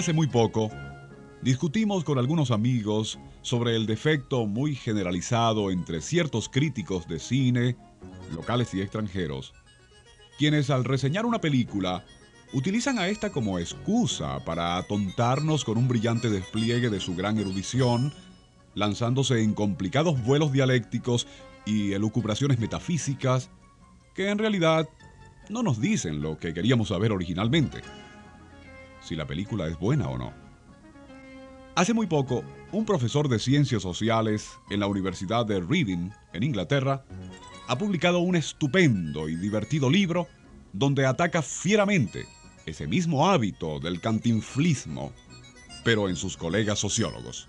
Hace muy poco, discutimos con algunos amigos sobre el defecto muy generalizado entre ciertos críticos de cine, locales y extranjeros, quienes al reseñar una película utilizan a esta como excusa para atontarnos con un brillante despliegue de su gran erudición, lanzándose en complicados vuelos dialécticos y elucubraciones metafísicas que en realidad no nos dicen lo que queríamos saber originalmente si la película es buena o no. Hace muy poco, un profesor de ciencias sociales en la Universidad de Reading, en Inglaterra, ha publicado un estupendo y divertido libro donde ataca fieramente ese mismo hábito del cantinflismo, pero en sus colegas sociólogos.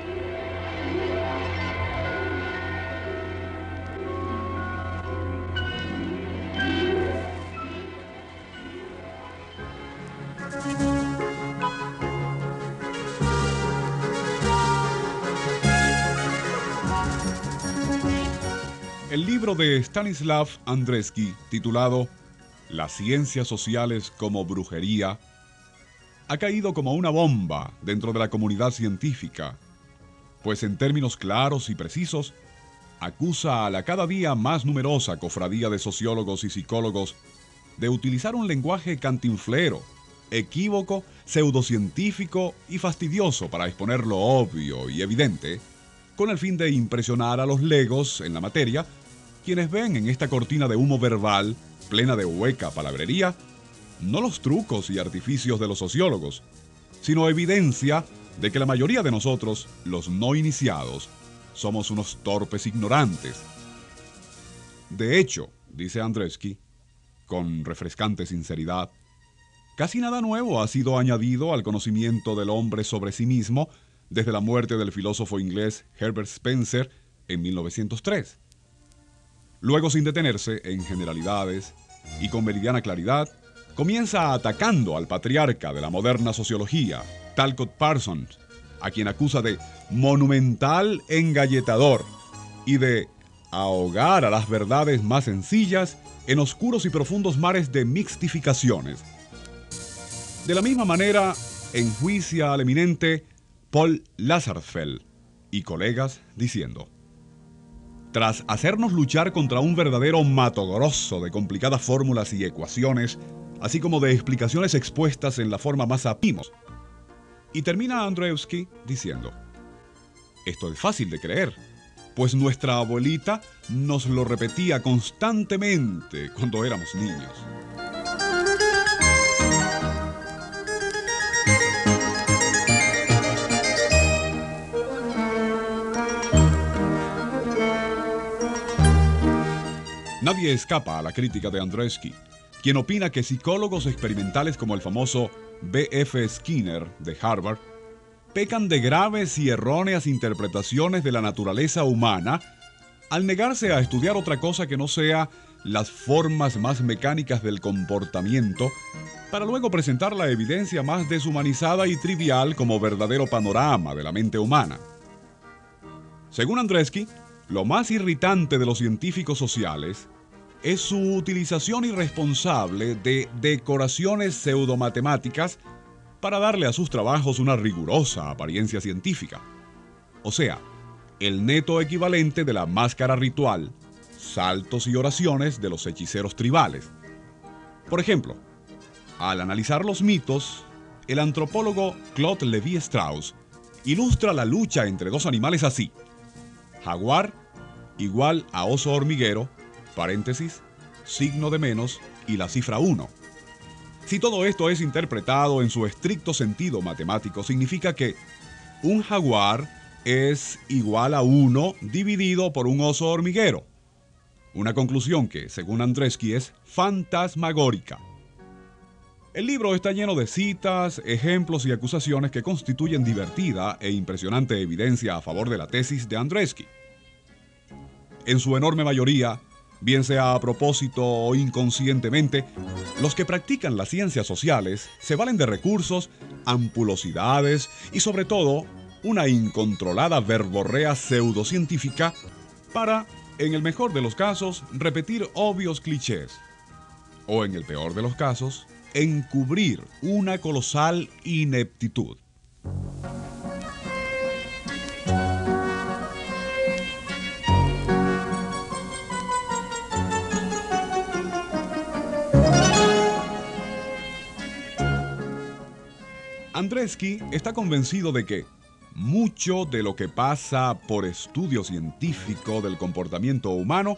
Libro de Stanislav Andreski, titulado Las ciencias sociales como brujería, ha caído como una bomba dentro de la comunidad científica, pues en términos claros y precisos, acusa a la cada día más numerosa cofradía de sociólogos y psicólogos de utilizar un lenguaje cantinflero, equívoco, pseudocientífico y fastidioso para exponer lo obvio y evidente, con el fin de impresionar a los legos en la materia quienes ven en esta cortina de humo verbal, plena de hueca palabrería, no los trucos y artificios de los sociólogos, sino evidencia de que la mayoría de nosotros, los no iniciados, somos unos torpes ignorantes. De hecho, dice Andresky, con refrescante sinceridad, casi nada nuevo ha sido añadido al conocimiento del hombre sobre sí mismo desde la muerte del filósofo inglés Herbert Spencer en 1903. Luego, sin detenerse en generalidades y con meridiana claridad, comienza atacando al patriarca de la moderna sociología, Talcott Parsons, a quien acusa de monumental engalletador y de ahogar a las verdades más sencillas en oscuros y profundos mares de mixtificaciones. De la misma manera, enjuicia al eminente Paul Lazarfeld y colegas diciendo, tras hacernos luchar contra un verdadero mato grosso de complicadas fórmulas y ecuaciones, así como de explicaciones expuestas en la forma más apimos. Y termina Andreevsky diciendo, esto es fácil de creer, pues nuestra abuelita nos lo repetía constantemente cuando éramos niños. Nadie escapa a la crítica de Andreski, quien opina que psicólogos experimentales como el famoso B.F. Skinner de Harvard pecan de graves y erróneas interpretaciones de la naturaleza humana al negarse a estudiar otra cosa que no sea las formas más mecánicas del comportamiento, para luego presentar la evidencia más deshumanizada y trivial como verdadero panorama de la mente humana. Según Andresky, lo más irritante de los científicos sociales es su utilización irresponsable de decoraciones pseudomatemáticas para darle a sus trabajos una rigurosa apariencia científica. O sea, el neto equivalente de la máscara ritual, saltos y oraciones de los hechiceros tribales. Por ejemplo, al analizar los mitos, el antropólogo Claude Levi Strauss ilustra la lucha entre dos animales así. Jaguar igual a oso hormiguero, paréntesis, signo de menos y la cifra 1. Si todo esto es interpretado en su estricto sentido matemático, significa que un jaguar es igual a 1 dividido por un oso hormiguero. Una conclusión que, según Andresky, es fantasmagórica. El libro está lleno de citas, ejemplos y acusaciones que constituyen divertida e impresionante evidencia a favor de la tesis de Andresky. En su enorme mayoría, bien sea a propósito o inconscientemente, los que practican las ciencias sociales se valen de recursos, ampulosidades y sobre todo una incontrolada verborrea pseudocientífica para, en el mejor de los casos, repetir obvios clichés. O en el peor de los casos, encubrir una colosal ineptitud. Andresky está convencido de que mucho de lo que pasa por estudio científico del comportamiento humano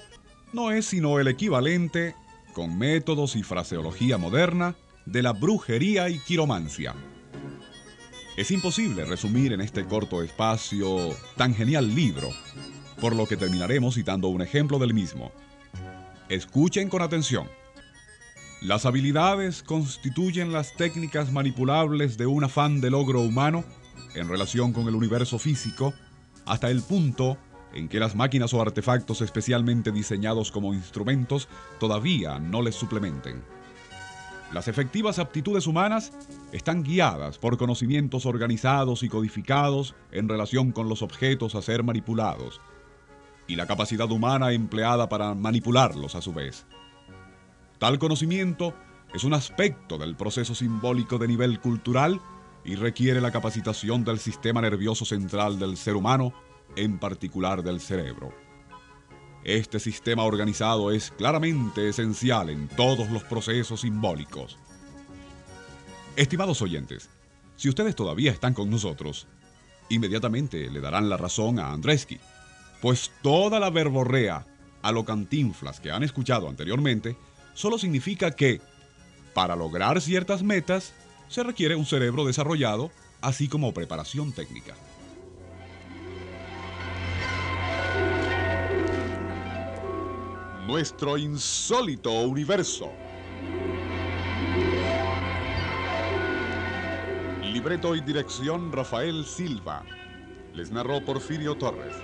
no es sino el equivalente, con métodos y fraseología moderna, de la brujería y quiromancia. Es imposible resumir en este corto espacio tan genial libro, por lo que terminaremos citando un ejemplo del mismo. Escuchen con atención. Las habilidades constituyen las técnicas manipulables de un afán de logro humano en relación con el universo físico hasta el punto en que las máquinas o artefactos especialmente diseñados como instrumentos todavía no les suplementen. Las efectivas aptitudes humanas están guiadas por conocimientos organizados y codificados en relación con los objetos a ser manipulados, y la capacidad humana empleada para manipularlos a su vez. Tal conocimiento es un aspecto del proceso simbólico de nivel cultural y requiere la capacitación del sistema nervioso central del ser humano, en particular del cerebro. Este sistema organizado es claramente esencial en todos los procesos simbólicos. Estimados oyentes, si ustedes todavía están con nosotros, inmediatamente le darán la razón a Andresky, pues toda la verborrea a que han escuchado anteriormente solo significa que, para lograr ciertas metas, se requiere un cerebro desarrollado, así como preparación técnica. Nuestro insólito universo. Libreto y dirección Rafael Silva. Les narró Porfirio Torres.